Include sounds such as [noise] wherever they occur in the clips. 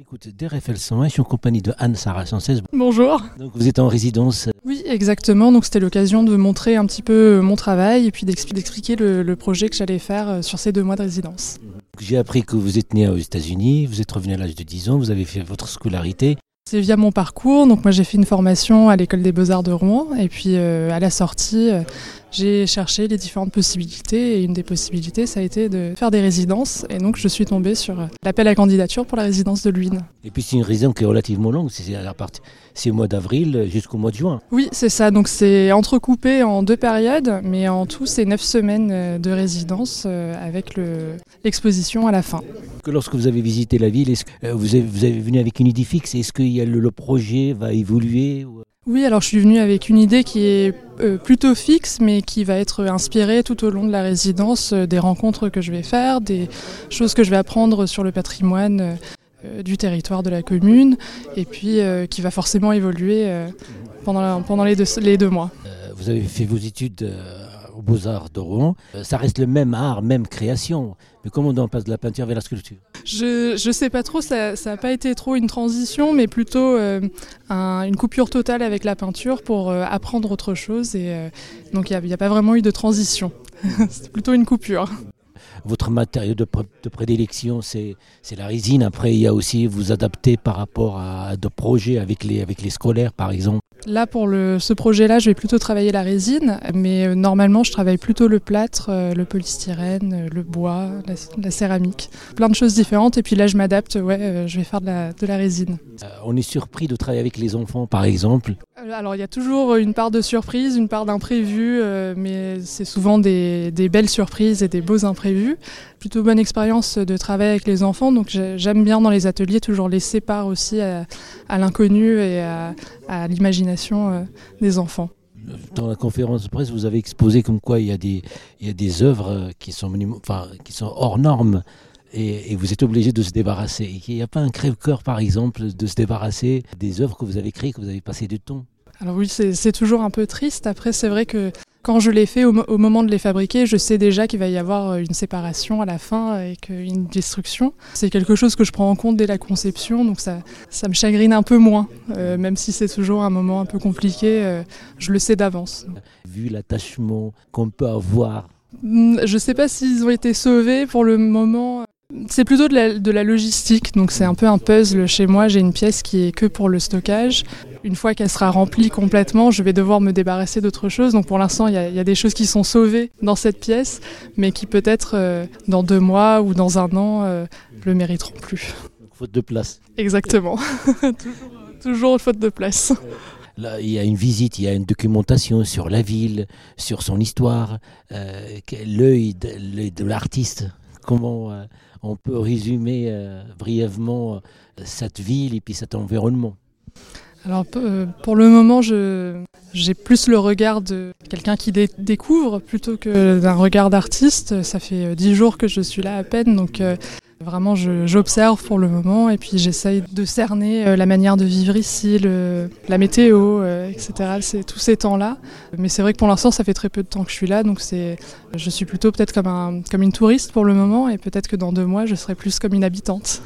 L'écoute d'RFL 101, je suis en compagnie de Anne-Sarah Sanchez. Bonjour. Donc vous êtes en résidence. Oui, exactement. Donc c'était l'occasion de montrer un petit peu euh, mon travail et puis d'expli- d'expliquer le, le projet que j'allais faire euh, sur ces deux mois de résidence. J'ai appris que vous êtes né aux États-Unis, vous êtes revenu à l'âge de 10 ans, vous avez fait votre scolarité. C'est via mon parcours. Donc moi j'ai fait une formation à l'école des beaux-arts de Rouen et puis euh, à la sortie euh, j'ai cherché les différentes possibilités et une des possibilités ça a été de faire des résidences et donc je suis tombée sur euh, l'appel à candidature pour la résidence de Luynes. Et puis c'est une résidence qui est relativement longue, c'est à partir- c'est au mois d'avril jusqu'au mois de juin. Oui, c'est ça. Donc c'est entrecoupé en deux périodes, mais en tout c'est neuf semaines euh, de résidence euh, avec le- l'exposition à la fin. Que lorsque vous avez visité la ville, est-ce que vous avez, vous avez venu avec une idée fixe? Est-ce que le, le projet va évoluer Oui, alors je suis venue avec une idée qui est euh, plutôt fixe, mais qui va être inspirée tout au long de la résidence euh, des rencontres que je vais faire, des choses que je vais apprendre sur le patrimoine euh, du territoire de la commune, et puis qui va forcément évoluer pendant, les, deux, mois. Vous avez fait vos études aux Beaux-Arts de Rouen. Euh, ça reste le même art, même création. Mais comment on passe de la peinture vers la sculpture? Je, je sais pas trop, ça n'a pas été trop une transition, mais plutôt euh, un- une coupure totale avec la peinture pour euh, apprendre autre chose. Et donc il n'y a, pas vraiment eu de transition. [laughs] C'est plutôt une coupure. Votre matériau de, pré- de prédilection, c'est la résine. Après, il y a aussi vous adapter par rapport à d'autres projets avec les, avec les scolaires, par exemple. Là, pour le, ce projet-là, je vais plutôt travailler la résine, mais euh, normalement, je travaille plutôt le plâtre, euh, le polystyrène, euh, le bois, la, la céramique. Plein de choses différentes. Et puis là, je m'adapte, ouais, je vais faire de la, de la résine. On est surpris de travailler avec les enfants, par exemple. Alors, il y a toujours une part de surprise, une part d'imprévu, euh, mais c'est souvent des, belles surprises et des beaux imprévus. Plutôt bonne expérience de travailler avec les enfants, donc j'ai- j'aime bien dans les ateliers toujours laisser part aussi à, l'inconnu et à, l'imagination euh, des enfants. Dans la conférence de presse, vous avez exposé comme quoi il y a des, il œuvres qui sont, hors normes et, vous êtes obligé de se débarrasser. Qu'il n'y a pas un crève-cœur, par exemple, de se débarrasser des œuvres que vous avez créées, que vous avez passé du temps. Alors oui, c'est toujours un peu triste. Après, c'est vrai que quand je les fais, au, mo- au moment de les fabriquer, je sais déjà qu'il va y avoir euh, une séparation à la fin et que- une destruction. C'est quelque chose que je prends en compte dès la conception, donc ça, ça me chagrine un peu moins. Euh, même si c'est toujours un moment un peu compliqué, euh, je le sais d'avance. Vu l'attachement qu'on peut avoir Hmm, Je sais pas s'ils ont été sauvés pour le moment. C'est plutôt de la, de la logistique, donc c'est un peu un puzzle chez moi. J'ai une pièce qui est que pour le stockage. Une fois qu'elle sera remplie complètement, je vais devoir me débarrasser d'autre chose. Donc pour l'instant, il y, a- il y a des choses qui sont sauvées dans cette pièce, mais qui peut-être euh, dans deux mois ou dans un an euh, le mériteront plus. faute de place. Exactement. [laughs] toujours, toujours faute de place. Là, il y a une visite, il y a une documentation sur la ville, sur son histoire, euh, l'œil de, de l'artiste. Comment euh, on peut résumer euh, brièvement euh, cette ville et puis cet environnement Alors euh, pour le moment, j'ai plus le regard de quelqu'un qui dé- découvre plutôt que d'un regard d'artiste. Ça fait dix jours que je suis là à peine, donc vraiment j'observe pour le moment et puis j'essaye de cerner euh, la manière de vivre ici, le- la météo, euh, etc. C'est tous ces temps-là. Mais c'est vrai que pour l'instant, ça fait très peu de temps que je suis là, donc je suis plutôt peut-être comme, un, comme une touriste pour le moment et peut-être que dans deux mois, je serai plus comme une habitante.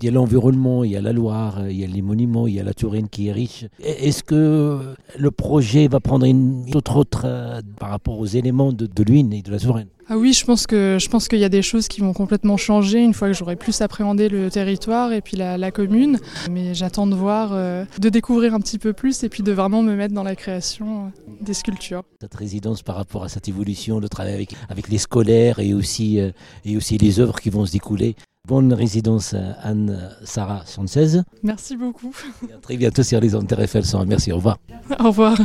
Il y a l'environnement, il y a la Loire, il y a les monuments, il y a la Touraine qui est riche. Et- Est-ce que le projet va prendre une autre, autre euh, par rapport aux éléments de, de l'Huine et de la Touraine? Ah oui, je pense que je pense qu'il y a des choses qui vont complètement changer une fois que j'aurai plus appréhendé le territoire et puis la, la commune. Mais j'attends de voir, euh, de découvrir un petit peu plus et puis de vraiment me mettre dans la création euh, des sculptures. cette résidence par rapport à cette évolution, le travail avec, avec les scolaires et aussi, euh, et aussi les œuvres qui vont se découler. Bonne résidence Anne-Sarah Sanchez. Merci beaucoup. Et à très bientôt sur les ondes RFL 100. Merci, au revoir. Au revoir.